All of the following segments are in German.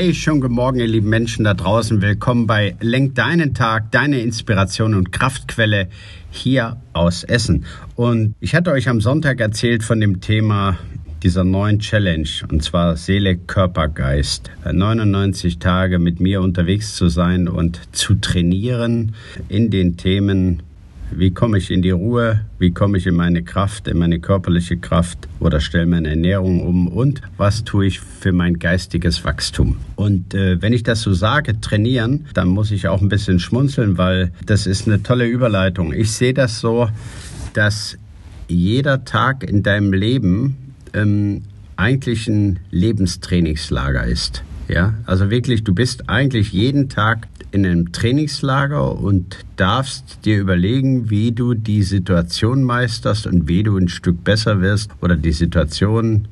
Hey, schönen guten Morgen, ihr lieben Menschen da draußen. Willkommen bei Lenk deinen Tag, deine Inspiration und Kraftquelle hier aus Essen. Und ich hatte euch am Sonntag erzählt von dem Thema dieser neuen Challenge, und zwar Seele, Körper, Geist. 99 Tage mit mir unterwegs zu sein und zu trainieren in den Themen wie komme ich in die Ruhe? Wie komme ich in meine Kraft, in meine körperliche Kraft oder stelle meine Ernährung um? Und was tue ich für mein geistiges Wachstum? Und äh, wenn ich das so sage, trainieren, dann muss ich auch ein bisschen schmunzeln, weil das ist eine tolle Überleitung. Ich sehe das so, dass jeder Tag in deinem Leben ähm, eigentlich ein Lebenstrainingslager ist. Ja, also wirklich, du bist eigentlich jeden Tag in einem Trainingslager und darfst dir überlegen, wie du die Situation meisterst und wie du ein Stück besser wirst oder die Situation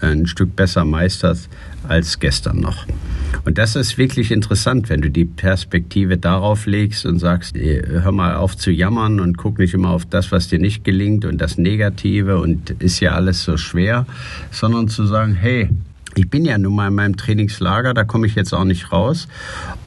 ein Stück besser meisterst als gestern noch. Und das ist wirklich interessant, wenn du die Perspektive darauf legst und sagst, hör mal auf zu jammern und guck nicht immer auf das, was dir nicht gelingt und das Negative und ist ja alles so schwer, sondern zu sagen, hey, ich bin ja nun mal in meinem Trainingslager, da komme ich jetzt auch nicht raus.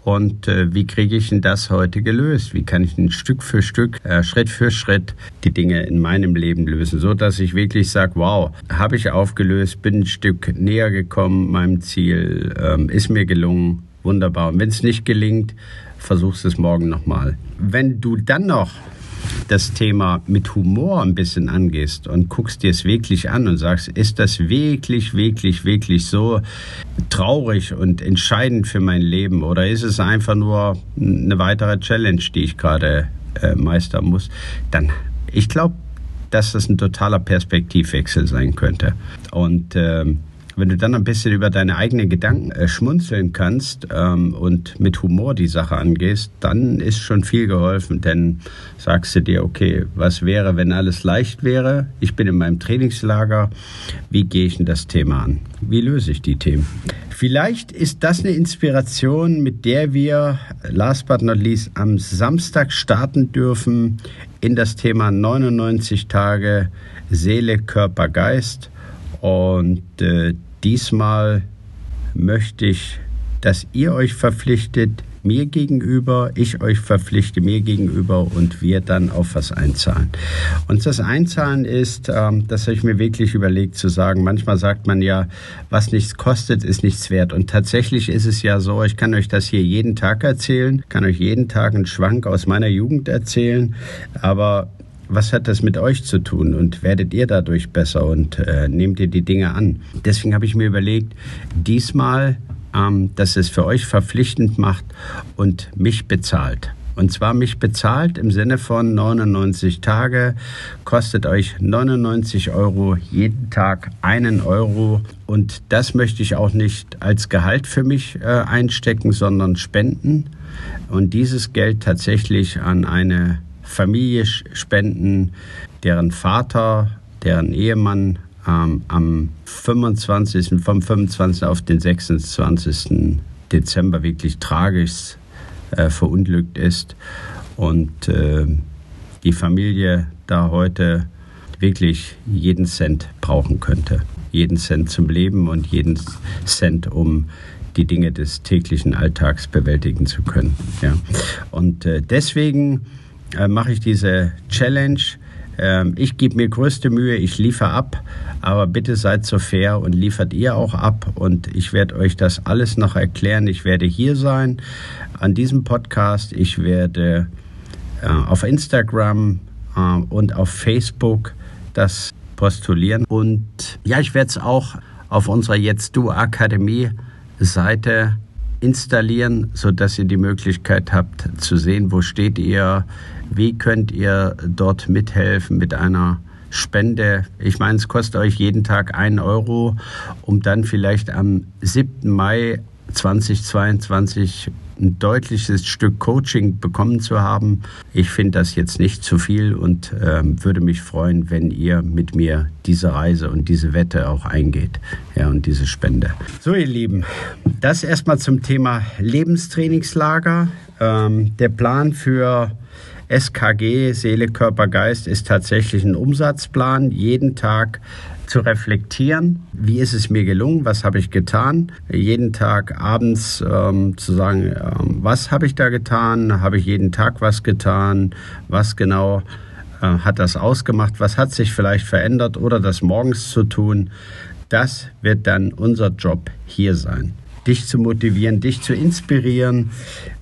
Und äh, wie kriege ich denn das heute gelöst? Wie kann ich ein Stück für Stück, äh, Schritt für Schritt die Dinge in meinem Leben lösen, so dass ich wirklich sage, wow, habe ich aufgelöst, bin ein Stück näher gekommen meinem Ziel, ähm, ist mir gelungen, wunderbar. Und wenn es nicht gelingt, versuchst es morgen nochmal. Wenn du dann noch das Thema mit Humor ein bisschen angehst und guckst dir es wirklich an und sagst, ist das wirklich, wirklich, wirklich so traurig und entscheidend für mein Leben oder ist es einfach nur eine weitere Challenge, die ich gerade äh, meistern muss, dann, ich glaube, dass das ein totaler Perspektivwechsel sein könnte. Und ähm, wenn du dann ein bisschen über deine eigenen Gedanken äh, schmunzeln kannst ähm, und mit Humor die Sache angehst, dann ist schon viel geholfen. Denn sagst du dir, okay, was wäre, wenn alles leicht wäre? Ich bin in meinem Trainingslager. Wie gehe ich denn das Thema an? Wie löse ich die Themen? Vielleicht ist das eine Inspiration, mit der wir, last but not least, am Samstag starten dürfen in das Thema 99 Tage Seele, Körper, Geist. Und äh, diesmal möchte ich, dass ihr euch verpflichtet, mir gegenüber, ich euch verpflichte mir gegenüber und wir dann auf was einzahlen. Und das Einzahlen ist, ähm, das habe ich mir wirklich überlegt zu sagen. Manchmal sagt man ja, was nichts kostet, ist nichts wert. Und tatsächlich ist es ja so, ich kann euch das hier jeden Tag erzählen, kann euch jeden Tag einen Schwank aus meiner Jugend erzählen, aber was hat das mit euch zu tun und werdet ihr dadurch besser und äh, nehmt ihr die Dinge an? Deswegen habe ich mir überlegt, diesmal, ähm, dass es für euch verpflichtend macht und mich bezahlt. Und zwar mich bezahlt im Sinne von 99 Tage, kostet euch 99 Euro jeden Tag einen Euro. Und das möchte ich auch nicht als Gehalt für mich äh, einstecken, sondern spenden. Und dieses Geld tatsächlich an eine Familie spenden, deren Vater, deren Ehemann ähm, am 25., vom 25. auf den 26. Dezember wirklich tragisch äh, verunglückt ist und äh, die Familie da heute wirklich jeden Cent brauchen könnte. Jeden Cent zum Leben und jeden Cent, um die Dinge des täglichen Alltags bewältigen zu können. Ja. Und äh, deswegen äh, mache ich diese Challenge. Ähm, ich gebe mir größte Mühe, ich liefere ab, aber bitte seid so fair und liefert ihr auch ab und ich werde euch das alles noch erklären. Ich werde hier sein an diesem Podcast. Ich werde äh, auf Instagram äh, und auf Facebook das postulieren und ja, ich werde es auch auf unserer Jetzt Du Akademie Seite installieren, sodass ihr die Möglichkeit habt zu sehen, wo steht ihr, wie könnt ihr dort mithelfen mit einer Spende. Ich meine, es kostet euch jeden Tag einen Euro, um dann vielleicht am 7. Mai 2022 ein deutliches Stück Coaching bekommen zu haben. Ich finde das jetzt nicht zu viel und äh, würde mich freuen, wenn ihr mit mir diese Reise und diese Wette auch eingeht. Ja, und diese Spende. So, ihr Lieben, das erstmal zum Thema Lebenstrainingslager. Ähm, der Plan für SKG, Seele, Körper, Geist, ist tatsächlich ein Umsatzplan. Jeden Tag zu reflektieren, wie ist es mir gelungen, was habe ich getan, jeden Tag abends ähm, zu sagen, ähm, was habe ich da getan, habe ich jeden Tag was getan, was genau äh, hat das ausgemacht, was hat sich vielleicht verändert oder das morgens zu tun, das wird dann unser Job hier sein. Dich zu motivieren, dich zu inspirieren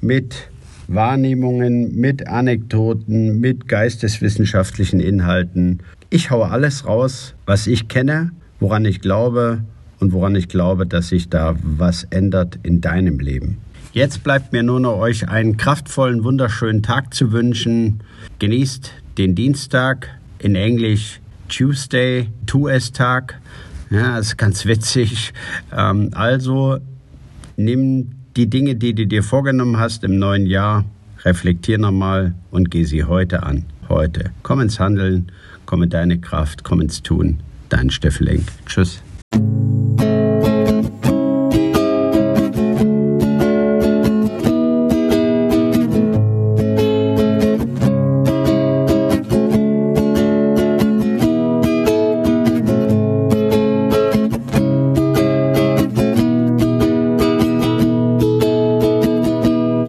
mit Wahrnehmungen, mit Anekdoten, mit geisteswissenschaftlichen Inhalten, ich haue alles raus, was ich kenne, woran ich glaube und woran ich glaube, dass sich da was ändert in deinem Leben. Jetzt bleibt mir nur noch euch einen kraftvollen, wunderschönen Tag zu wünschen. Genießt den Dienstag, in Englisch Tuesday, Two-S-Tag. Ja, ist ganz witzig. Ähm, also nimm die Dinge, die du dir vorgenommen hast im neuen Jahr, reflektier nochmal und geh sie heute an. Heute. Komm ins Handeln komm in deine Kraft, komm ins Tun. Dein Steffen Lenk. Tschüss.